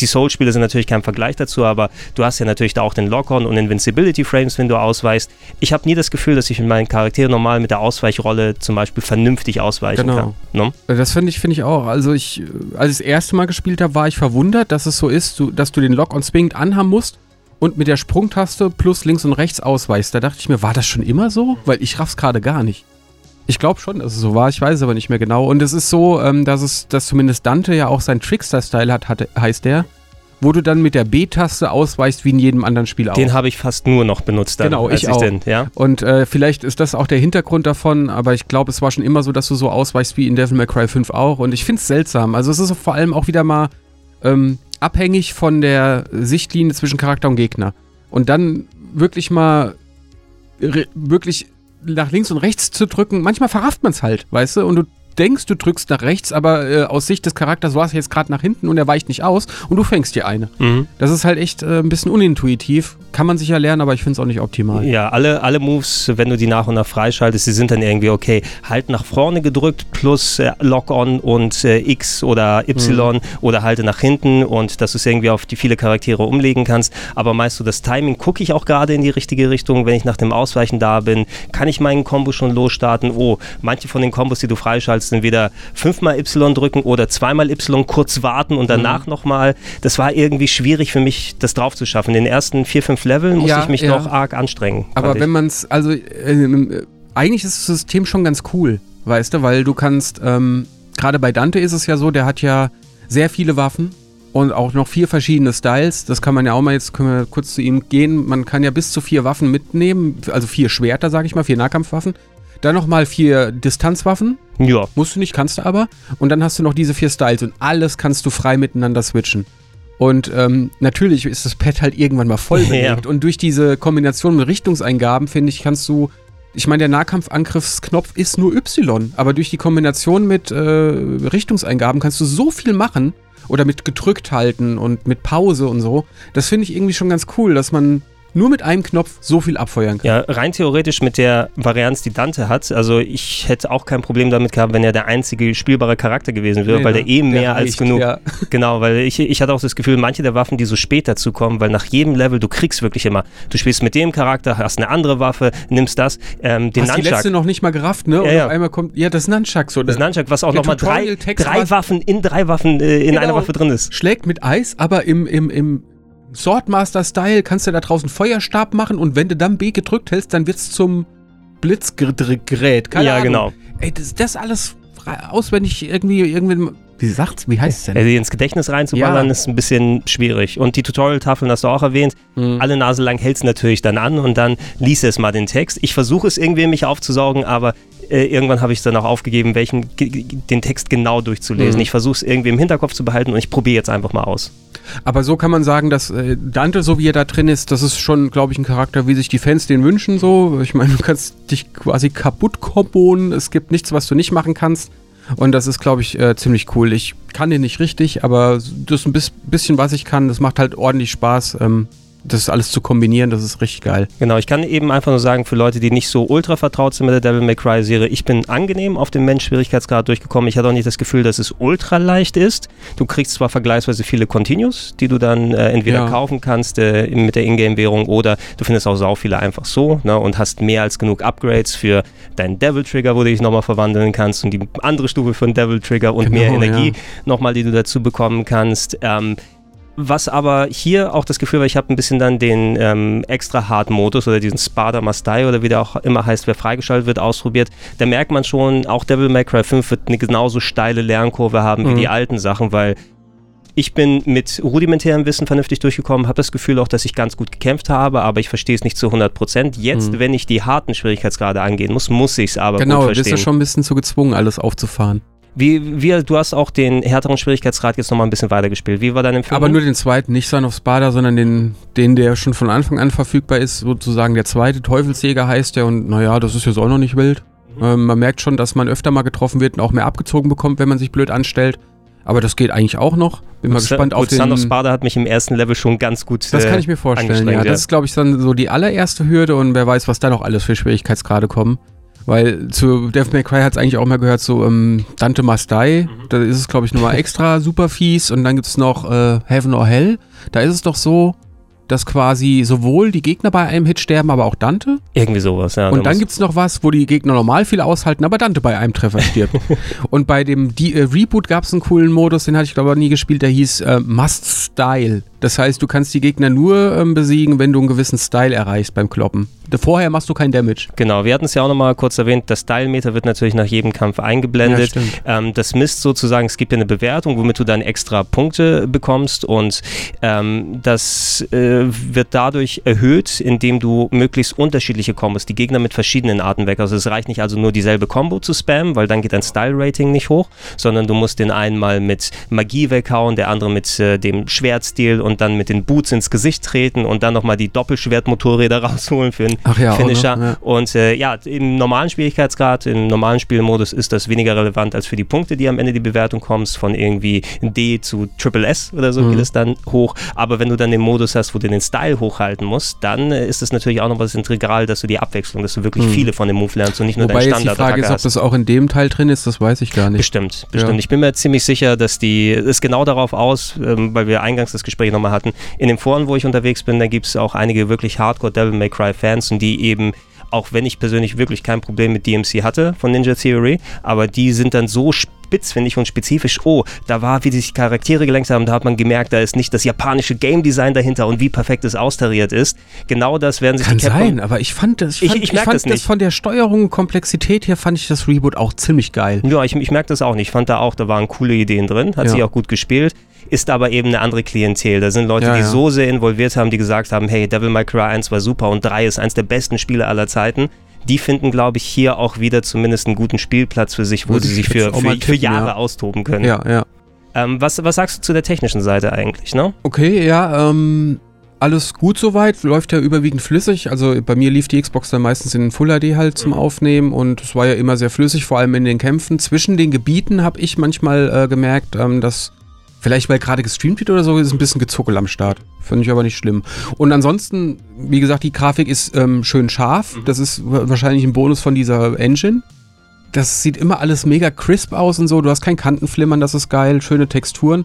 die Soul-Spiele sind natürlich kein Vergleich dazu, aber du hast ja natürlich da auch den Lock-on und Invincibility-Frames, wenn du ausweichst. Ich habe nie das Gefühl, dass ich mit meinen Charakteren normal mit der Ausweichrolle zum Beispiel vernünftig ausweichen Genau. kann. Ne? Das finde ich, finde ich auch. Also ich, äh, als ich das erste Mal gespielt habe, war ich verwundert, dass es so ist, dass du den Lock-on zwingend anhaben musst und mit der Sprungtaste plus links und rechts ausweichst. Da dachte ich mir, war das schon immer so? Weil ich raff's gerade gar nicht. Ich glaube schon, dass es so war, ich weiß es aber nicht mehr genau. Und es ist so, ähm, dass es, dass zumindest Dante ja auch seinen Trickster-Style hat, hat, heißt der, wo du dann mit der B-Taste ausweichst wie in jedem anderen Spiel auch. Den habe ich fast nur noch benutzt dann. Genau, als ich auch. Den, ja? Und äh, vielleicht ist das auch der Hintergrund davon, aber ich glaube, es war schon immer so, dass du so ausweichst wie in Devil May Cry 5 auch. Und ich finde es seltsam. Also es ist vor allem auch wieder mal ähm, abhängig von der Sichtlinie zwischen Charakter und Gegner. Und dann wirklich mal wirklich nach links und rechts zu drücken, manchmal verrafft man es halt, weißt du? Und du denkst, du drückst nach rechts, aber äh, aus Sicht des Charakters war es jetzt gerade nach hinten und er weicht nicht aus und du fängst dir eine. Mhm. Das ist halt echt äh, ein bisschen unintuitiv. Kann man sicher lernen, aber ich finde es auch nicht optimal. Ja, alle, alle Moves, wenn du die nach und nach freischaltest, die sind dann irgendwie okay. Halt nach vorne gedrückt plus äh, Lock-on und äh, X oder Y oder halte nach hinten und dass du es irgendwie auf die viele Charaktere umlegen kannst. Aber meinst du, das Timing gucke ich auch gerade in die richtige Richtung, wenn ich nach dem Ausweichen da bin? Kann ich meinen Combo schon losstarten? Oh, manche von den Kombos, die du freischaltest, sind wieder fünfmal Y drücken oder zweimal Y kurz warten und danach nochmal. Das war irgendwie schwierig für mich, das drauf zu schaffen. In den ersten vier, fünf Leveln musste Ja, ich mich ja. doch arg anstrengen. Aber wenn man es, also ähm, äh, eigentlich ist das System schon ganz cool, weißt du, weil du kannst, ähm, gerade bei Dante ist es ja so, der hat ja sehr viele Waffen und auch noch vier verschiedene Styles. Das kann man ja auch mal, jetzt können wir kurz zu ihm gehen. Man kann ja bis zu vier Waffen mitnehmen, also vier Schwerter, sag ich mal, vier Nahkampfwaffen. Dann nochmal vier Distanzwaffen. Ja, Musst du nicht, kannst du aber. Und dann hast du noch diese vier Styles und alles kannst du frei miteinander switchen. Und ähm, natürlich ist das Pad halt irgendwann mal voll Ja. Und durch diese Kombination mit Richtungseingaben, finde ich, kannst du. Ich meine, der Nahkampfangriffsknopf ist nur Y, aber durch die Kombination mit äh, Richtungseingaben kannst du so viel machen. Oder mit gedrückt halten und mit Pause und so. Das finde ich irgendwie schon ganz cool, dass man nur mit einem Knopf so viel abfeuern kann. ja, rein theoretisch mit der Varianz, die Dante hat. Also ich hätte auch kein Problem damit gehabt, wenn er der einzige spielbare Charakter gewesen wäre, Nee, weil ne? der eh mehr als reicht, genug. Ja. Genau, weil ich, ich hatte auch das Gefühl, manche der Waffen, die so später zukommen, weil nach jedem Level, du kriegst wirklich immer, du spielst mit dem Charakter, hast eine andere Waffe, nimmst das, ähm, den Hast die letzte Nunchuck. noch nicht mal gerafft, ne? Und Ja, ja. auf einmal kommt, ja, das Nunchuck so. Das Nunchuck, was auch Der nochmal drei, drei Waffen in drei Waffen äh, in Genau. einer Waffe drin ist. schlägt mit Eis, aber im, im, im Swordmaster-Style kannst du da draußen Feuerstab machen und wenn du dann B gedrückt hältst, dann wird's zum Blitzgerät. Keine ja, Ahnung. genau. Ey, das, das alles auswendig irgendwie, irgendwie, wie sagt's, wie heißt es denn? Also ins Gedächtnis reinzuballern, Ja. ist ein bisschen schwierig. Und die Tutorial-Tafeln hast du auch erwähnt. Mhm. Alle Nase lang hältst natürlich dann an und dann liest es mal den Text. Ich versuche es irgendwie mich aufzusaugen, aber äh, irgendwann habe ich es dann auch aufgegeben, welchen, den Text genau durchzulesen. Mhm. Ich versuche es irgendwie im Hinterkopf zu behalten und ich probiere jetzt einfach mal aus. Aber so kann man sagen, dass äh, Dante, so wie er da drin ist, das ist schon, glaube ich, ein Charakter, wie sich die Fans den wünschen. So, ich meine, du kannst dich quasi kaputt kombonen. Es gibt nichts, was du nicht machen kannst. Und das ist, glaube ich, äh, ziemlich cool. Ich kann den nicht richtig, aber das ist ein bis, bisschen, was ich kann. Das macht halt ordentlich Spaß, ähm, das alles zu kombinieren. Das ist richtig geil. Genau, ich kann eben einfach nur sagen, für Leute, die nicht so ultra vertraut sind mit der Devil May Cry Serie, ich bin angenehm auf dem Mensch-Schwierigkeitsgrad durchgekommen. Ich hatte auch nicht das Gefühl, dass es ultra leicht ist. Du kriegst zwar vergleichsweise viele Continues, die du dann äh, entweder Ja. kaufen kannst äh, mit der Ingame-Währung oder du findest auch sau viele einfach so ne, und hast mehr als genug Upgrades für deinen Devil Trigger, wo du dich nochmal verwandeln kannst und die andere Stufe für einen Devil Trigger und mehr Genau, Energie ja. nochmal, die du dazu bekommen kannst. Ähm, was aber hier auch das Gefühl war, ich habe ein bisschen dann den ähm, extra Hard-Modus oder diesen Spada Must Die oder wie der auch immer heißt, wer freigeschaltet wird, ausprobiert. Da merkt man schon, auch Devil May Cry 5 wird eine genauso steile Lernkurve haben wie Mhm. die alten Sachen, weil ich bin mit rudimentärem Wissen vernünftig durchgekommen, habe das Gefühl auch, dass ich ganz gut gekämpft habe, aber ich verstehe es nicht zu 100 Prozent. Jetzt, Mhm. wenn ich die harten Schwierigkeitsgrade angehen muss, muss ich es aber genau, gut du bist verstehen. ja schon ein bisschen zu gezwungen, alles aufzufahren. Wie, wie, du hast auch den härteren Schwierigkeitsgrad jetzt nochmal ein bisschen weitergespielt. Wie war deine Empfehlung? Aber nur den zweiten, nicht Son of Spada, sondern den, den, der schon von Anfang an verfügbar ist, sozusagen der zweite Teufelsjäger heißt der und naja, das ist jetzt auch noch nicht wild. Mhm. Ähm, man merkt schon, dass man öfter mal getroffen wird und auch mehr abgezogen bekommt, wenn man sich blöd anstellt. Aber das geht eigentlich auch noch. Bin mal gespannt auf den... Son of Sparta hat mich im ersten Level schon ganz gut Das äh, kann ich mir vorstellen, ja. Das ist, glaube ich, dann so die allererste Hürde und wer weiß, was da noch alles für Schwierigkeitsgrade kommen. Weil zu Devil May Cry hat es eigentlich auch mal gehört, so ähm, Dante Must Die. Mhm. Da ist es, glaube ich, nochmal extra super fies. Und dann gibt es noch äh, Heaven or Hell. Da ist es doch so, dass quasi sowohl die Gegner bei einem Hit sterben, aber auch Dante. Irgendwie sowas, ja. Und da dann gibt es noch was, wo die Gegner normal viel aushalten, aber Dante bei einem Treffer stirbt. und bei dem die, äh, Reboot gab es einen coolen Modus, den hatte ich glaube ich nie gespielt, der hieß äh, Must Style. Das heißt, du kannst die Gegner nur ähm, besiegen, wenn du einen gewissen Style erreichst beim Kloppen. Vorher machst du keinen Damage. Genau, wir hatten es ja auch nochmal kurz erwähnt, das Style-Meter wird natürlich nach jedem Kampf eingeblendet. stimmt. ähm, das misst sozusagen, es gibt ja eine Bewertung, womit du dann extra Punkte bekommst und ähm, das äh, wird dadurch erhöht, indem du möglichst unterschiedliche Kombos, die Gegner mit verschiedenen Arten weg. Also es reicht nicht also nur dieselbe Combo zu spammen, weil dann geht dein Style-Rating nicht hoch, sondern du musst den einen mal mit Magie weghauen, der andere mit äh, dem Schwertstil und dann mit den Boots ins Gesicht treten und dann nochmal die Doppelschwertmotorräder rausholen für einen ja, Finisher. noch, ja. Und äh, ja, im normalen Schwierigkeitsgrad, im normalen Spielmodus ist das weniger relevant als für die Punkte, die am Ende die Bewertung kommst, von irgendwie D zu Triple S oder so Mhm. geht es dann hoch. Aber wenn du dann den Modus hast, wo du den Style hochhalten musst, dann äh, ist es natürlich auch noch was integral, dass du die Abwechslung, dass du wirklich Mhm. viele von dem Move lernst und nicht nur Wobei dein jetzt die Standard Frage ist, ob das auch in dem Teil drin ist, das weiß ich gar nicht. Bestimmt, bestimmt. Ja. Ich bin mir ziemlich sicher, dass die es genau darauf aus, ähm, weil wir eingangs das Gespräch nochmal hatten, in den Foren, wo ich unterwegs bin, da gibt es auch einige wirklich Hardcore Devil May Cry Fans und die eben auch wenn ich persönlich wirklich kein Problem mit DMC hatte von Ninja Theory, aber die sind dann so spitz, finde ich, und spezifisch, oh, da war, wie sich die Charaktere gelenkt haben, da hat man gemerkt, da ist nicht das japanische Game Design dahinter und wie perfekt es austariert ist. Genau das werden sich Kann die Capcom sein, aber ich fand das, ich Ich- fand, ich merk fand das nicht. von der Steuerung und Komplexität her fand ich das Reboot auch ziemlich geil. Ja, ich, ich merke das auch nicht. Ich fand da auch, da waren coole Ideen drin, hat Ja. sich auch gut gespielt, ist aber eben eine andere Klientel. Da sind Leute, Ja, die ja. so sehr involviert haben, die gesagt haben, hey, Devil May Cry 1 war super und 3 ist eins der besten Spiele aller Zeiten. Die finden, glaube ich, hier auch wieder zumindest einen guten Spielplatz für sich, wo Würde sie ich sich für, für, mal für tippen, Jahre ja. austoben können. Ja, ja. Ähm, was, was sagst du zu der technischen Seite eigentlich, ne? Okay, ja, ähm, alles gut soweit, läuft ja überwiegend flüssig. Also bei mir lief die Xbox dann meistens in Full HD halt zum Mhm. Aufnehmen und es war ja immer sehr flüssig, vor allem in den Kämpfen. Zwischen den Gebieten habe ich manchmal äh, gemerkt, ähm, dass vielleicht weil gerade gestreamt wird oder so, ist ein bisschen gezuckel am Start. Finde ich aber nicht schlimm. Und ansonsten, wie gesagt, die Grafik ist ähm, schön scharf. Mhm. Das ist wa- wahrscheinlich ein Bonus von dieser Engine. Das sieht immer alles mega crisp aus und so. Du hast kein Kantenflimmern, das ist geil. Schöne Texturen.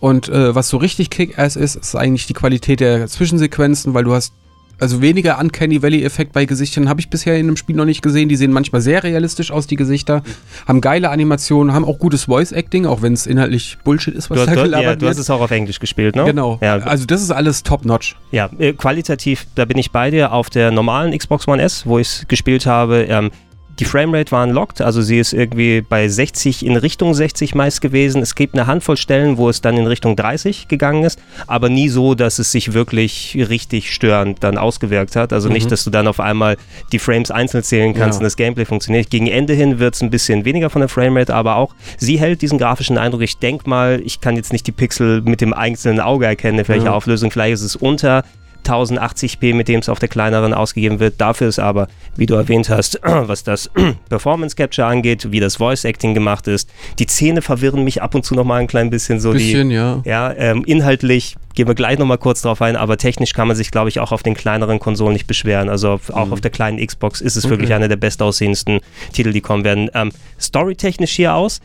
Und äh, was so richtig Kick-Ass ist, ist eigentlich die Qualität der Zwischensequenzen, weil du hast also weniger Uncanny Valley-Effekt bei Gesichtern habe ich bisher in einem Spiel noch nicht gesehen. Die sehen manchmal sehr realistisch aus, die Gesichter. Haben geile Animationen, haben auch gutes Voice-Acting, auch wenn es inhaltlich Bullshit ist, was Du, da du, gelabert ja, du wird. hast es auch auf Englisch gespielt, ne? Genau. Ja, Also das ist alles top-notch. Ja, äh, qualitativ, da bin ich bei dir. Auf der normalen Xbox One S, wo ich es gespielt habe, ähm, die Framerate war unlocked, also sie ist irgendwie bei 60 in Richtung 60 meist gewesen. Es gibt eine Handvoll Stellen, wo es dann in Richtung 30 gegangen ist, aber nie so, dass es sich wirklich richtig störend dann ausgewirkt hat. Also Mhm. nicht, dass du dann auf einmal die Frames einzeln zählen kannst Ja. und das Gameplay funktioniert. Gegen Ende hin wird es ein bisschen weniger von der Framerate, aber auch sie hält diesen grafischen Eindruck. Ich denke mal, ich kann jetzt nicht die Pixel mit dem einzelnen Auge erkennen, in welcher Ja. Auflösung. Vielleicht ist es unter 1080p, mit dem es auf der kleineren ausgegeben wird. Dafür ist aber, wie du erwähnt hast, was das Performance Capture angeht, wie das Voice Acting gemacht ist, die Szene verwirren mich ab und zu noch mal ein klein bisschen so Bisschen, die. ja. Ja, ähm, inhaltlich gehen wir gleich noch mal kurz drauf ein, aber technisch kann man sich, glaube ich, auch auf den kleineren Konsolen nicht beschweren. Also auf, auch Mhm. auf der kleinen Xbox ist es Okay. wirklich einer der bestaussehendsten Titel, die kommen werden. Ähm, Storytechnisch hier aus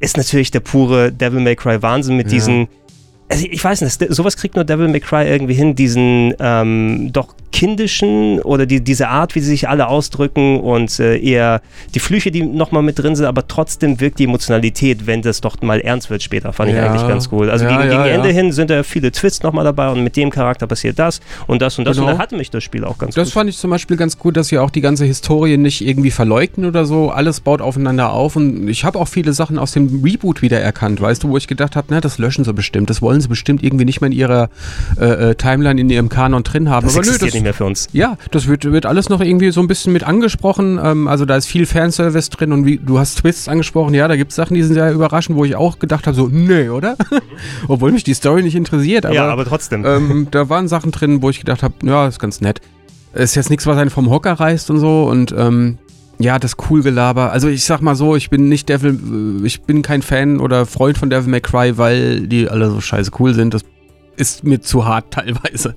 ist natürlich der pure Devil May Cry Wahnsinn mit Ja. diesen also ich weiß nicht, sowas kriegt nur Devil May Cry irgendwie hin, diesen ähm, doch kindischen oder die, diese Art, wie sie sich alle ausdrücken und äh, eher die Flüche, die nochmal mit drin sind, aber trotzdem wirkt die Emotionalität, wenn das doch mal ernst wird später, fand ich Ja. eigentlich ganz cool. Also Ja, gegen, ja, gegen Ende hin sind da viele Twists nochmal dabei und mit dem Charakter passiert das und das und das Genau. und da hatte mich das Spiel auch ganz Das gut. fand ich zum Beispiel ganz gut, dass sie auch die ganze Historie nicht irgendwie verleugnen oder so. Alles baut aufeinander auf und ich habe auch viele Sachen aus dem Reboot wiedererkannt, weißt du, wo ich gedacht habe, na, das löschen sie bestimmt. Das wollen sie bestimmt irgendwie nicht mehr in ihrer äh, äh, Timeline, in ihrem Kanon drin haben. Das Aber nö, das, nicht mehr für uns. ja, das wird, wird alles noch irgendwie so ein bisschen mit angesprochen. Ähm, also da ist viel Fanservice drin und wie, du hast Twists angesprochen. Ja, da gibt es Sachen, die sind sehr überraschend, wo ich auch gedacht habe, so, nee, oder? Obwohl mich die Story nicht interessiert. Aber, ja, aber trotzdem. ähm, da waren Sachen drin, wo ich gedacht habe, ja, ist ganz nett. Ist jetzt nichts, was einen vom Hocker reißt und so. Und ähm, ja, das cool Gelaber. Also ich sag mal so, ich bin nicht Devil, äh, ich bin kein Fan oder Freund von Devil May Cry, weil die alle so scheiße cool sind. Das ist mir zu hart teilweise.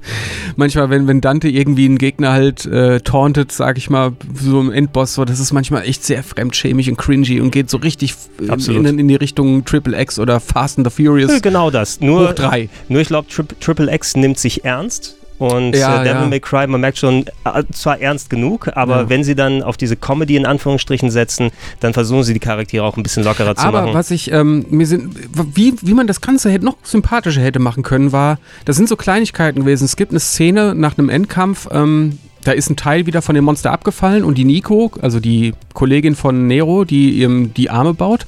Manchmal, wenn, wenn Dante irgendwie einen Gegner halt äh, tauntet, sag ich mal, so im Endboss, so, das ist manchmal echt sehr fremdschämig und cringy und geht so richtig in, in, in, die Richtung Triple X oder Fast and the Furious. Genau das. Nur, Hoch drei. Nur ich glaube, Tri Triple X nimmt sich ernst und ja, äh, Devil ja. May Cry, man merkt schon, äh, zwar ernst genug, aber Ja. wenn sie dann auf diese Comedy in Anführungsstrichen setzen, dann versuchen sie die Charaktere auch ein bisschen lockerer zu Aber machen. was ich, ähm, mir sind, wie, wie man das Ganze hätte noch sympathischer hätte machen können, war, das sind so Kleinigkeiten gewesen. Es gibt eine Szene nach einem Endkampf, ähm, da ist ein Teil wieder von dem Monster abgefallen und die Nico, also die Kollegin von Nero, die ihm die Arme baut,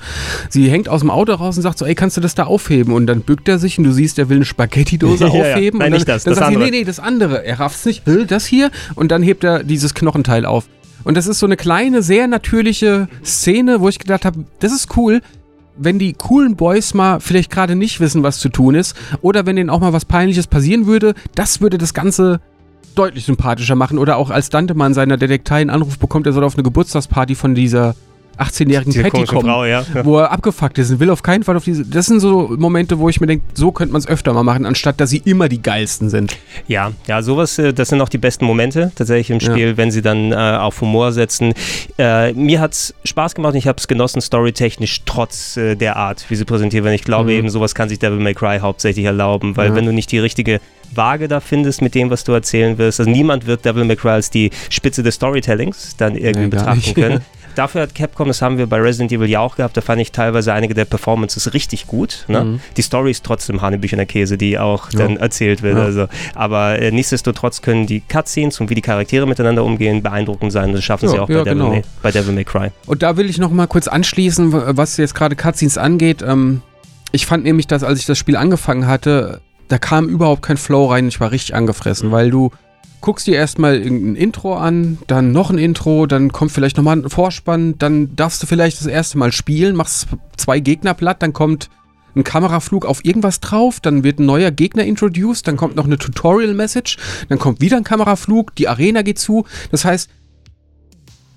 sie hängt aus dem Auto raus und sagt so, ey, kannst du das da aufheben? Und dann bückt er sich und du siehst, er will eine Spaghetti-Dose Ja, ja. aufheben. Nein, und dann, nicht das, dann das sagt sie, andere. nee, nee, das andere. Er rafft's nicht, "Hä, das hier? Und dann hebt er dieses Knochenteil auf. Und das ist so eine kleine, sehr natürliche Szene, wo ich gedacht habe, das ist cool, wenn die coolen Boys mal vielleicht gerade nicht wissen, was zu tun ist, oder wenn denen auch mal was Peinliches passieren würde, das würde das Ganze deutlich sympathischer machen. Oder auch als Dante mal in seiner Detektei einen Anruf bekommt, er soll auf eine Geburtstagsparty von dieser 18-jährigen Diese Patty kommen. Frau, ja. Wo er abgefuckt ist und will auf keinen Fall auf diese. Das sind so Momente, wo ich mir denke, so könnte man es öfter mal machen, anstatt dass sie immer die geilsten sind. Ja, ja, sowas, äh, das sind auch die besten Momente tatsächlich im Ja. Spiel, wenn sie dann äh, auf Humor setzen. Äh, mir hat es Spaß gemacht und ich habe es genossen, storytechnisch, trotz äh, der Art, wie sie präsentiert werden. Ich glaube Mhm. eben, sowas kann sich Devil May Cry hauptsächlich erlauben, weil Ja. wenn du nicht die richtige Waage da findest mit dem, was du erzählen wirst, also niemand wird Devil May Cry als die Spitze des Storytellings dann irgendwie Nee, betrachten können. Dafür hat Capcom, das haben wir bei Resident Evil ja auch gehabt, da fand ich teilweise einige der Performances richtig gut. Ne? Mhm. Die Story ist trotzdem Hanebüchener Käse, die auch Ja. dann erzählt wird. Ja. Also, aber äh, nichtsdestotrotz können die Cutscenes und wie die Charaktere miteinander umgehen beeindruckend sein. Das schaffen Ja, sie auch bei, Devil genau. May, bei Devil May Cry. Und da will ich noch mal kurz anschließen, was jetzt gerade Cutscenes angeht. Ähm, ich fand nämlich, dass als ich das Spiel angefangen hatte, da kam überhaupt kein Flow rein. Ich war richtig angefressen, weil du guckst dir erstmal irgendein Intro an, dann noch ein Intro, dann kommt vielleicht nochmal ein Vorspann, dann darfst du vielleicht das erste Mal spielen, machst zwei Gegner platt, dann kommt ein Kameraflug auf irgendwas drauf, dann wird ein neuer Gegner introduced, dann kommt noch eine Tutorial-Message, dann kommt wieder ein Kameraflug, die Arena geht zu. Das heißt,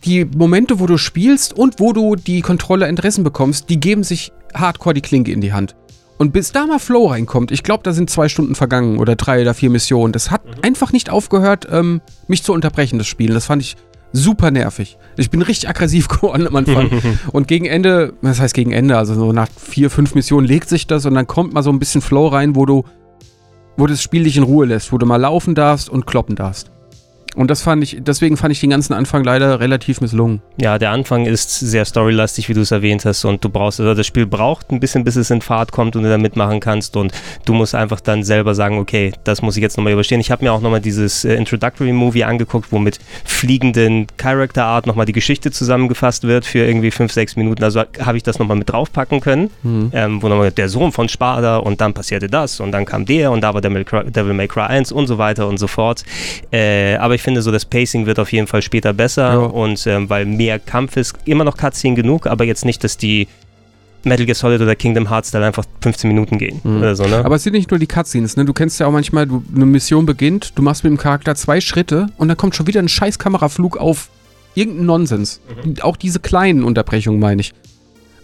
die Momente, wo du spielst und wo du die Kontrolle entrissen bekommst, die geben sich hardcore die Klinke in die Hand. Und bis da mal Flow reinkommt, ich glaube, da sind zwei Stunden vergangen oder drei oder vier Missionen. Das hat einfach nicht aufgehört, ähm, mich zu unterbrechen, das Spiel. Das fand ich super nervig. Ich bin richtig aggressiv geworden am Anfang. und gegen Ende, was heißt gegen Ende, also so nach vier, fünf Missionen legt sich das und dann kommt mal so ein bisschen Flow rein, wo du, wo das Spiel dich in Ruhe lässt, wo du mal laufen darfst und kloppen darfst. Und das fand ich, deswegen fand ich den ganzen Anfang leider relativ misslungen. Ja, der Anfang ist sehr storylastig, wie du es erwähnt hast, und du brauchst, also das Spiel braucht ein bisschen, bis es in Fahrt kommt und du da mitmachen kannst und du musst einfach dann selber sagen, okay, das muss ich jetzt nochmal überstehen. Ich habe mir auch nochmal dieses äh, Introductory Movie angeguckt, wo mit fliegenden Character Art nochmal die Geschichte zusammengefasst wird für irgendwie fünf, sechs Minuten. Also habe ich das nochmal mit draufpacken können, ähm, wo nochmal der Sohn von Spada und dann passierte das und dann kam der und da war Devil May Cry, Devil May Cry 1 und so weiter und so fort. Äh, aber ich finde so, das Pacing wird auf jeden Fall später besser Ja. und ähm, weil mehr Kampf ist, immer noch Cutscene genug, aber jetzt nicht, dass die Metal Gear Solid oder Kingdom Hearts dann einfach 15 Minuten gehen Mhm. oder so, ne? Aber es sind nicht nur die Cutscenes, ne? Du kennst ja auch manchmal, du, eine Mission beginnt, du machst mit dem Charakter zwei Schritte und dann kommt schon wieder ein scheiß Kameraflug auf irgendeinen Nonsens. Auch diese kleinen Unterbrechungen meine ich.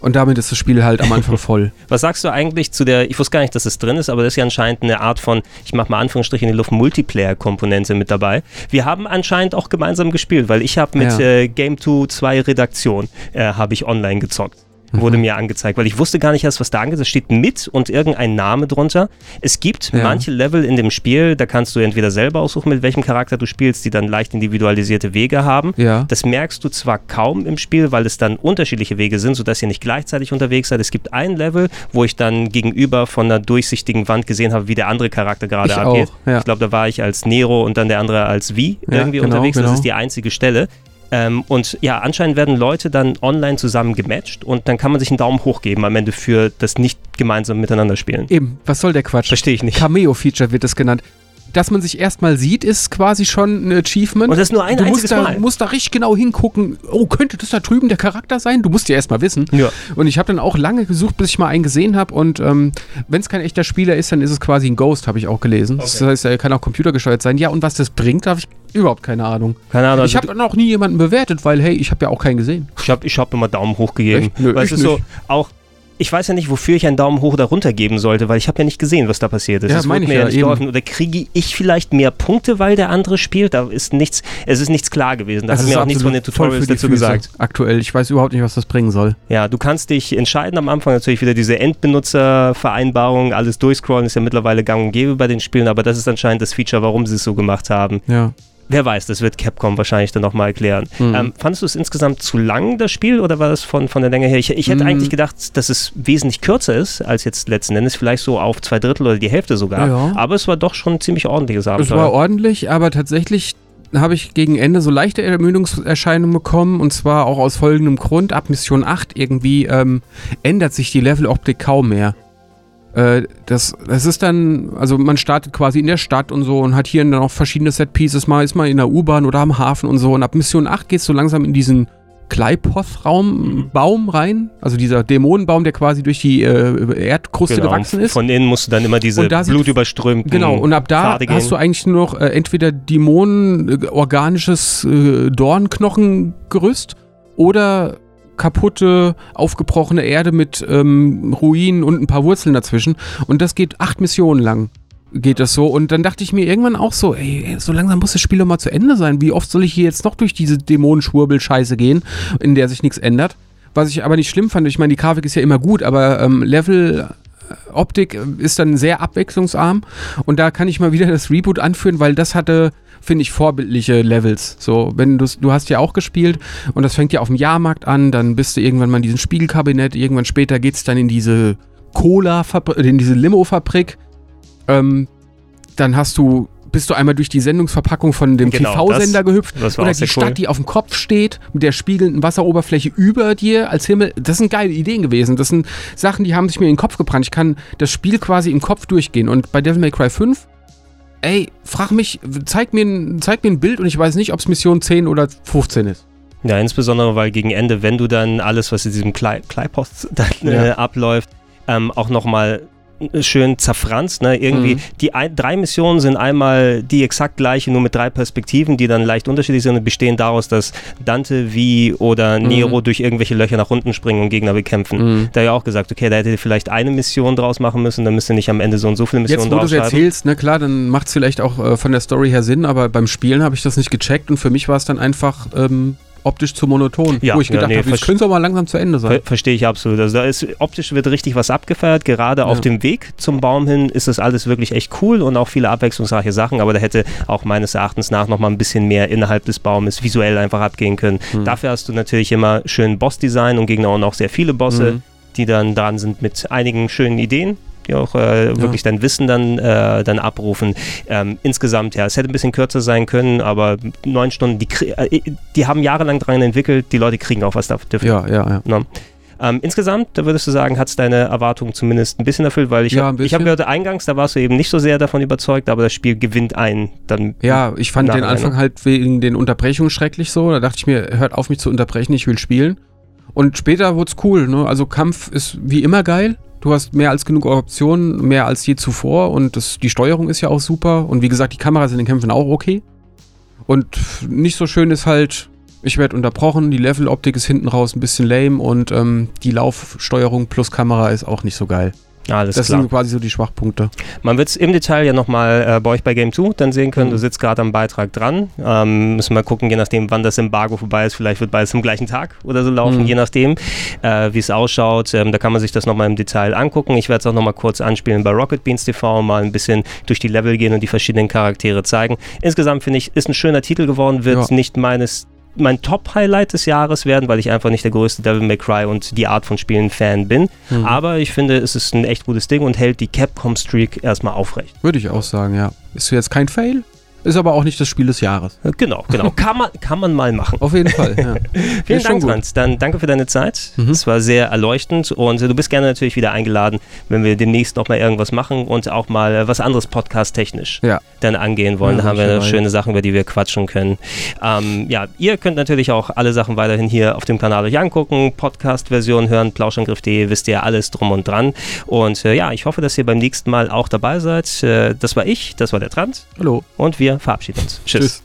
Und damit ist das Spiel halt am Anfang voll. Was sagst du eigentlich zu der, ich wusste gar nicht, dass es drin ist, aber das ist ja anscheinend eine Art von, ich mache mal Anführungsstriche in die Luft, Multiplayer-Komponente mit dabei. Wir haben anscheinend auch gemeinsam gespielt, weil ich habe mit Ja. äh, Game 2 2 Redaktion, äh, habe ich online gezockt. Wurde Mhm. mir angezeigt, weil ich wusste gar nicht erst, was da angezeigt ist. steht mit und irgendein Name drunter. Es gibt Ja. manche Level in dem Spiel, da kannst du entweder selber aussuchen, mit welchem Charakter du spielst, die dann leicht individualisierte Wege haben. Ja. Das merkst du zwar kaum im Spiel, weil es dann unterschiedliche Wege sind, sodass ihr nicht gleichzeitig unterwegs seid. Es gibt ein Level, wo ich dann gegenüber von einer durchsichtigen Wand gesehen habe, wie der andere Charakter gerade Ich abgeht. auch, ja. Ich glaube, da war ich als Nero und dann der andere als Ja, irgendwie genau, unterwegs. Das genau. ist die einzige Stelle. Ähm, und ja, anscheinend werden Leute dann online zusammen gematcht und dann kann man sich einen Daumen hoch geben am Ende für das nicht gemeinsam miteinander spielen. Eben, was soll der Quatsch? Verstehe ich nicht. Cameo-Feature wird es genannt. Dass man sich erstmal sieht, ist quasi schon ein Achievement. Und das ist nur ein du musst da, Mal. musst da richtig genau hingucken. Oh, könnte das da drüben der Charakter sein? Du musst ja erstmal wissen. Ja. Und ich habe dann auch lange gesucht, bis ich mal einen gesehen habe. Und ähm, wenn es kein echter Spieler ist, dann ist es quasi ein Ghost, habe ich auch gelesen. Das heißt, er kann auch computergesteuert sein. Ja, und was das bringt, habe ich überhaupt keine Ahnung. Keine Ahnung. ich habe dann auch nie jemanden bewertet, weil, hey, ich habe ja auch keinen gesehen. Ich habe ich hab immer Daumen hoch gegeben. Echt? Nö, weil ich es ist so, auch, ich weiß ja nicht, wofür ich einen Daumen hoch oder runter geben sollte, weil ich habe ja nicht gesehen, was da passiert ist. Ja, wurde ich mir ja, nicht eben. geholfen. Oder kriege ich vielleicht mehr Punkte, weil der andere spielt? Da ist nichts, es ist nichts klar gewesen. Da Das hat ist mir auch nichts von den Tutorials dazu Füße gesagt. Aktuell. Ich weiß überhaupt nicht, was das bringen soll. Ja, du kannst dich entscheiden am Anfang natürlich wieder diese Endbenutzervereinbarung, alles durchscrollen ist ja mittlerweile gang und gäbe bei den Spielen, aber das ist anscheinend das Feature, warum sie es so gemacht haben. Ja. Wer weiß, das wird Capcom wahrscheinlich dann nochmal erklären. Mhm. Ähm, fandest du es insgesamt zu lang, das Spiel, oder war das von, von der Länge her? Ich, ich hätte Mhm. eigentlich gedacht, dass es wesentlich kürzer ist, als jetzt letzten Endes, vielleicht so auf zwei Drittel oder die Hälfte sogar. Ja. Aber es war doch schon ein ziemlich ordentliches Es war Abenteuer. ordentlich, aber tatsächlich habe ich gegen Ende so leichte Ermüdungserscheinungen bekommen und zwar auch aus folgendem Grund. Ab Mission 8 irgendwie ähm, ändert sich die Leveloptik kaum mehr. Äh, das, das ist dann, also man startet quasi in der Stadt und so und hat hier dann auch verschiedene Set-Pieces. Mal ist man in der U-Bahn oder am Hafen und so. Und ab Mission 8 geht es so langsam in diesen Kleipoth-Raum, Baum rein. Also dieser Dämonenbaum, der quasi durch die äh, Erdkruste Genau, gewachsen ist. Von innen musst du dann immer diese blutüberströmten Genau, und ab da Pfade hast du eigentlich nur noch äh, entweder Dämonen, äh, organisches äh, Dornknochengerüst oder kaputte, aufgebrochene Erde mit ähm, Ruinen und ein paar Wurzeln dazwischen. Und das geht acht Missionen lang. Geht das so? Und dann dachte ich mir irgendwann auch so, ey, so langsam muss das Spiel doch mal zu Ende sein. Wie oft soll ich hier jetzt noch durch diese Dämonenschwurbel-Scheiße gehen, in der sich nichts ändert? Was ich aber nicht schlimm fand, ich meine, die Grafik ist ja immer gut, aber ähm, Level äh, Optik äh, ist dann sehr abwechslungsarm und da kann ich mal wieder das Reboot anführen, weil das hatte, finde ich, vorbildliche Levels. So, wenn du du hast ja auch gespielt und das fängt ja auf dem Jahrmarkt an, dann bist du irgendwann mal in diesem Spiegelkabinett, irgendwann später geht es dann in diese Cola, in diese Limo-Fabrik. Ähm, dann hast du, bist du einmal durch die Sendungsverpackung von dem Genau, TV-Sender gehüpft oder die Stadt, cool. die auf dem Kopf steht, mit der spiegelnden Wasseroberfläche über dir als Himmel. Das sind geile Ideen gewesen. Das sind Sachen, die haben sich mir in den Kopf gebrannt. Ich kann das Spiel quasi im Kopf durchgehen. Und bei Devil May Cry 5, ey, frag mich, zeig mir, ein- zeig mir ein Bild und ich weiß nicht, ob es Mission 10 oder 15 ist. Ja, insbesondere, weil gegen Ende, wenn du dann alles, was in diesem Klei- Kleipoth dann, äh, Ja. abläuft, ähm, auch nochmal schön zerfranst. Ne? Irgendwie, Mhm. die ein, drei Missionen sind einmal die exakt gleiche, nur mit drei Perspektiven, die dann leicht unterschiedlich sind und bestehen daraus, dass Dante, Vi oder Mhm. Nero durch irgendwelche Löcher nach unten springen und Gegner bekämpfen. Da ja auch gesagt, okay, da hätte ihr vielleicht eine Mission draus machen müssen, dann müsst ihr nicht am Ende so und so viele Missionen Jetzt, wo du es erzählst, na klar, dann macht es vielleicht auch äh, von der Story her Sinn, aber beim Spielen habe ich das nicht gecheckt und für mich war es dann einfach ähm, optisch zu monoton. Ja, wo ich ja, gedacht nee, habe, versch- könnte es auch mal langsam zu Ende sein. Ver Verstehe ich absolut. Also da ist optisch wird richtig was abgefeiert. Gerade auf Ja. dem Weg zum Baum hin ist das alles wirklich echt cool und auch viele abwechslungsreiche Sachen. Aber da hätte auch meines Erachtens nach noch mal ein bisschen mehr innerhalb des Baumes visuell einfach abgehen können. Hm. Dafür hast du natürlich immer schön Bossdesign und Gegner und auch sehr viele Bosse, Mhm. die dann dran sind mit einigen schönen Ideen. Die auch äh, wirklich dein Wissen dann, äh, dann abrufen. Ähm, insgesamt, ja, es hätte ein bisschen kürzer sein können, aber neun Stunden, die, äh, die haben jahrelang dran entwickelt, die Leute kriegen auch was dafür. Ja, ja, ja. Ne? Ähm, insgesamt, da würdest du sagen, hat es deine Erwartungen zumindest ein bisschen erfüllt, weil ich Ja, hab- habe bisschen. gehört, eingangs, da warst du eben nicht so sehr davon überzeugt, aber das Spiel gewinnt ein. Dann Ja, ich fand den Nachhinein, Anfang ne? halt wegen den Unterbrechungen schrecklich so. Da dachte ich mir, hört auf mich zu unterbrechen, ich will spielen. Und später wurde es cool. Ne? Also Kampf ist wie immer geil. Du hast mehr als genug Optionen, mehr als je zuvor. Und das, die Steuerung ist ja auch super. Und wie gesagt, die Kameras in den Kämpfen auch okay. Und nicht so schön ist halt, ich werde unterbrochen, die Leveloptik ist hinten raus ein bisschen lame und ähm, die Laufsteuerung plus Kamera ist auch nicht so geil. Alles das klar. sind quasi so die Schwachpunkte. Man wird es im Detail ja nochmal äh, bei euch bei Game 2 dann sehen können. Mhm. Du sitzt gerade am Beitrag dran. Ähm, müssen wir gucken, je nachdem, wann das Embargo vorbei ist. Vielleicht wird beides am gleichen Tag oder so laufen, Mhm. je nachdem, äh, wie es ausschaut. Ähm, da kann man sich das nochmal im Detail angucken. Ich werde es auch nochmal kurz anspielen bei Rocket Beans TV, mal ein bisschen durch die Level gehen und die verschiedenen Charaktere zeigen. Insgesamt finde ich, ist ein schöner Titel geworden, wird Ja. nicht meines mein Top-Highlight des Jahres werden, weil ich einfach nicht der größte Devil May Cry und die Art von Spielen-Fan bin. Mhm. Aber ich finde, es ist ein echt gutes Ding und hält die Capcom-Streak erstmal aufrecht. Würde ich auch sagen, ja. Ist jetzt kein Fail, Ist aber auch nicht das Spiel des Jahres. Genau, genau. Kann man, kann man mal machen. Auf jeden Fall, ja. Vielen Dank, Franz. Dann danke für deine Zeit. Mhm. Es war sehr erleuchtend und du bist gerne natürlich wieder eingeladen, wenn wir demnächst noch mal irgendwas machen und auch mal äh, was anderes podcast-technisch Ja. dann angehen wollen. Ja, da haben wir schöne Sachen, über die wir quatschen können. Ähm, ja, ihr könnt natürlich auch alle Sachen weiterhin hier auf dem Kanal euch angucken, Podcast-Version hören, plauschangriff.de, wisst ihr alles drum und dran. Und äh, ja, ich hoffe, dass ihr beim nächsten Mal auch dabei seid. Äh, das war ich, das war der Trant Hallo. und wir verabschieden uns. Tschüss. Tschüss.